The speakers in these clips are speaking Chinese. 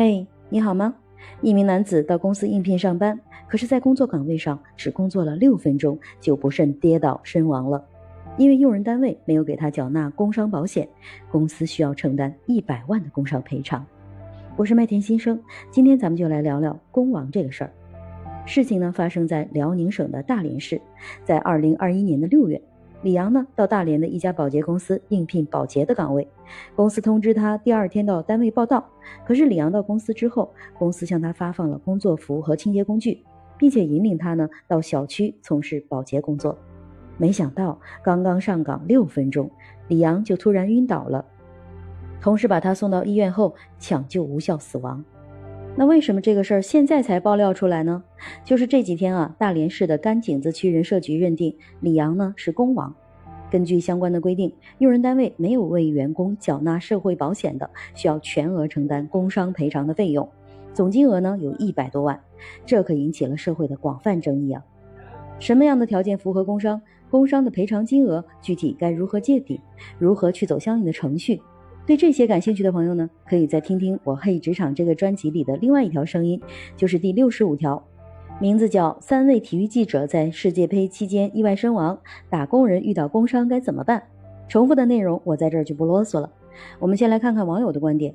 嘿，你好吗？一名男子到公司应聘上班，可是，在工作岗位上只工作了六分钟，就不慎跌倒身亡了。因为用人单位没有给他缴纳工伤保险，公司需要承担一百万的工伤赔偿。我是麦田新生，今天咱们就来聊聊工亡这个事儿。事情呢，发生在辽宁省的大连市，在二零二一年的六月。李阳呢，到大连的一家保洁公司应聘保洁的岗位，公司通知他第二天到单位报到。可是李阳到公司之后，公司向他发放了工作服和清洁工具，并且引领他呢到小区从事保洁工作。没想到刚刚上岗六分钟，李阳就突然晕倒了，同事把他送到医院后抢救无效死亡。那为什么这个事儿现在才爆料出来呢？就是这几天啊，大连市的甘井子区人社局认定李阳呢是工亡。根据相关的规定，用人单位没有为员工缴纳社会保险的，需要全额承担工伤赔偿的费用，总金额呢有一百多万，这可引起了社会的广泛争议啊。什么样的条件符合工伤？工伤的赔偿金额具体该如何界定？如何去走相应的程序？对这些感兴趣的朋友呢，可以再听听我《黑职场》这个专辑里的另外一条声音，就是第六十五条，名字叫“三位体育记者在世界杯期间意外身亡，打工人遇到工伤该怎么办”。重复的内容我在这儿就不啰嗦了。我们先来看看网友的观点。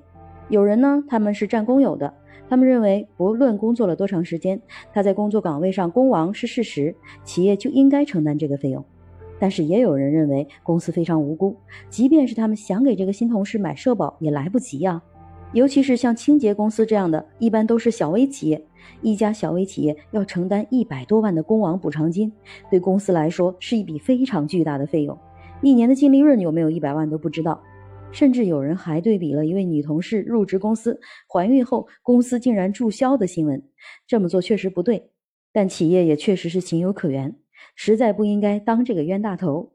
有人呢，他们是站工友的，他们认为不论工作了多长时间，他在工作岗位上工亡是事实，企业就应该承担这个费用。但是也有人认为公司非常无辜，即便是他们想给这个新同事买社保也来不及呀。尤其是像清洁公司这样的，一般都是小微企业，一家小微企业要承担一百多万的工亡补偿金，对公司来说是一笔非常巨大的费用，一年的净利润有没有一百万都不知道。甚至有人还对比了一位女同事入职公司怀孕后公司竟然注销的新闻，这么做确实不对，但企业也确实是情有可原。实在不应该当这个冤大头，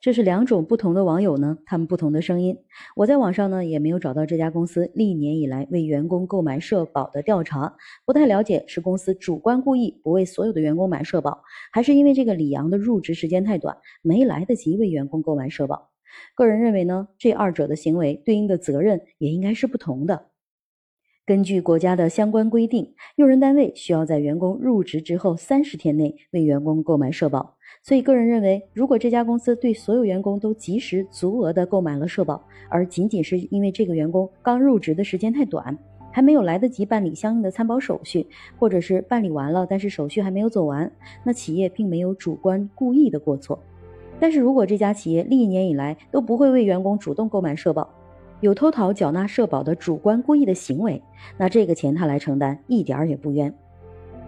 这是两种不同的网友呢，他们不同的声音。我在网上呢也没有找到这家公司历年以来为员工购买社保的调查，不太了解是公司主观故意不为所有的员工买社保，还是因为这个李阳的入职时间太短，没来得及为员工购买社保。个人认为呢，这二者的行为对应的责任也应该是不同的。根据国家的相关规定，用人单位需要在员工入职之后三十天内为员工购买社保。所以，个人认为，如果这家公司对所有员工都及时足额的购买了社保，而仅仅是因为这个员工刚入职的时间太短，还没有来得及办理相应的参保手续，或者是办理完了，但是手续还没有走完，那企业并没有主观故意的过错。但是如果这家企业历年以来都不会为员工主动购买社保，有偷逃缴纳社保的主观故意的行为，那这个钱他来承担一点儿也不冤。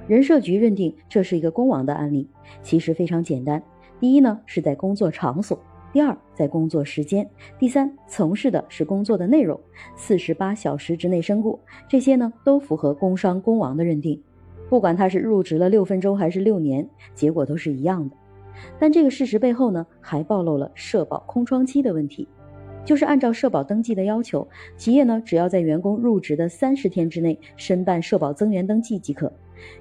人社局认定这是一个工亡的案例，其实非常简单。第一呢是在工作场所，第二在工作时间，第三从事的是工作的内容，四十八小时之内身故，这些呢都符合工伤工亡的认定。不管他是入职了六分钟还是六年，结果都是一样的。但这个事实背后呢，还暴露了社保空窗期的问题。就是按照社保登记的要求，企业呢只要在员工入职的三十天之内申办社保增员登记即可。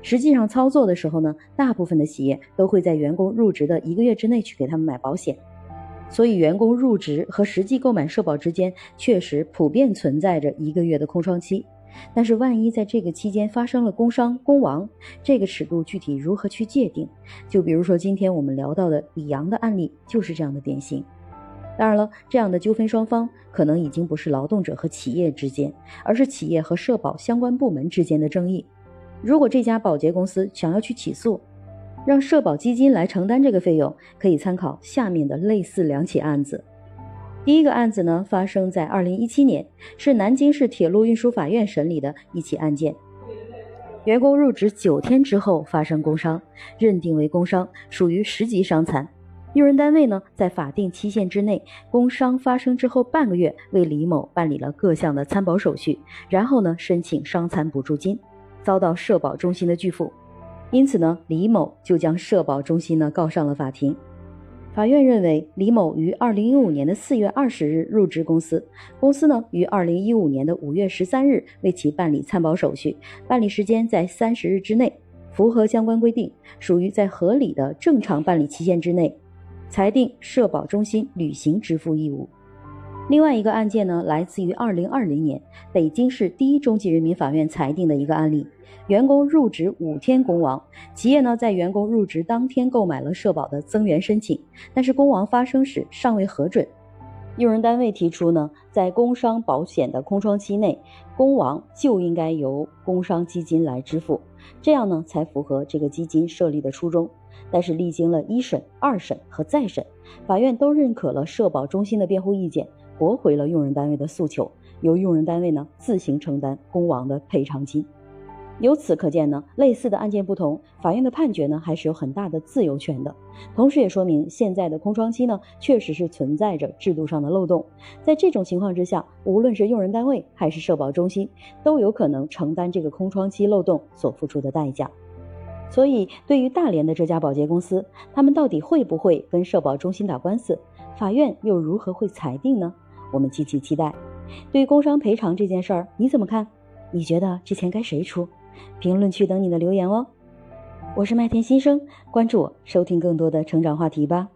实际上操作的时候呢，大部分的企业都会在员工入职的一个月之内去给他们买保险，所以员工入职和实际购买社保之间确实普遍存在着一个月的空窗期。但是万一在这个期间发生了工伤、工亡，这个尺度具体如何去界定？就比如说今天我们聊到的李阳的案例就是这样的典型。当然了，这样的纠纷双方可能已经不是劳动者和企业之间，而是企业和社保相关部门之间的争议。如果这家保洁公司想要去起诉，让社保基金来承担这个费用，可以参考下面的类似两起案子。第一个案子呢，发生在二零一七年，是南京市铁路运输法院审理的一起案件。员工入职九天之后发生工伤，认定为工伤，属于十级伤残。用人单位呢，在法定期限之内，工伤发生之后半个月，为李某办理了各项的参保手续，然后呢，申请伤残补助金，遭到社保中心的拒付，因此呢，李某就将社保中心呢告上了法庭。法院认为，李某于二零一五年的四月二十日入职公司，公司呢于二零一五年的五月十三日为其办理参保手续，办理时间在三十日之内，符合相关规定，属于在合理的正常办理期限之内。裁定社保中心履行支付义务。另外一个案件呢，来自于二零二零年北京市第一中级人民法院裁定的一个案例：员工入职五天工亡，企业呢在员工入职当天购买了社保的增员申请，但是工亡发生时尚未核准。用人单位提出呢，在工伤保险的空窗期内，工亡就应该由工伤基金来支付，这样呢才符合这个基金设立的初衷。但是历经了一审、二审和再审，法院都认可了社保中心的辩护意见，驳回了用人单位的诉求，由用人单位呢自行承担工亡的赔偿金。由此可见呢，类似的案件不同，法院的判决呢还是有很大的自由权的。同时也说明现在的空窗期呢，确实是存在着制度上的漏洞。在这种情况之下，无论是用人单位还是社保中心，都有可能承担这个空窗期漏洞所付出的代价。所以，对于大连的这家保洁公司，他们到底会不会跟社保中心打官司？法院又如何会裁定呢？我们敬请期待。对工伤赔偿这件事儿，你怎么看？你觉得这钱该谁出？评论区等你的留言哦！我是麦田新生，关注我，收听更多的成长话题吧。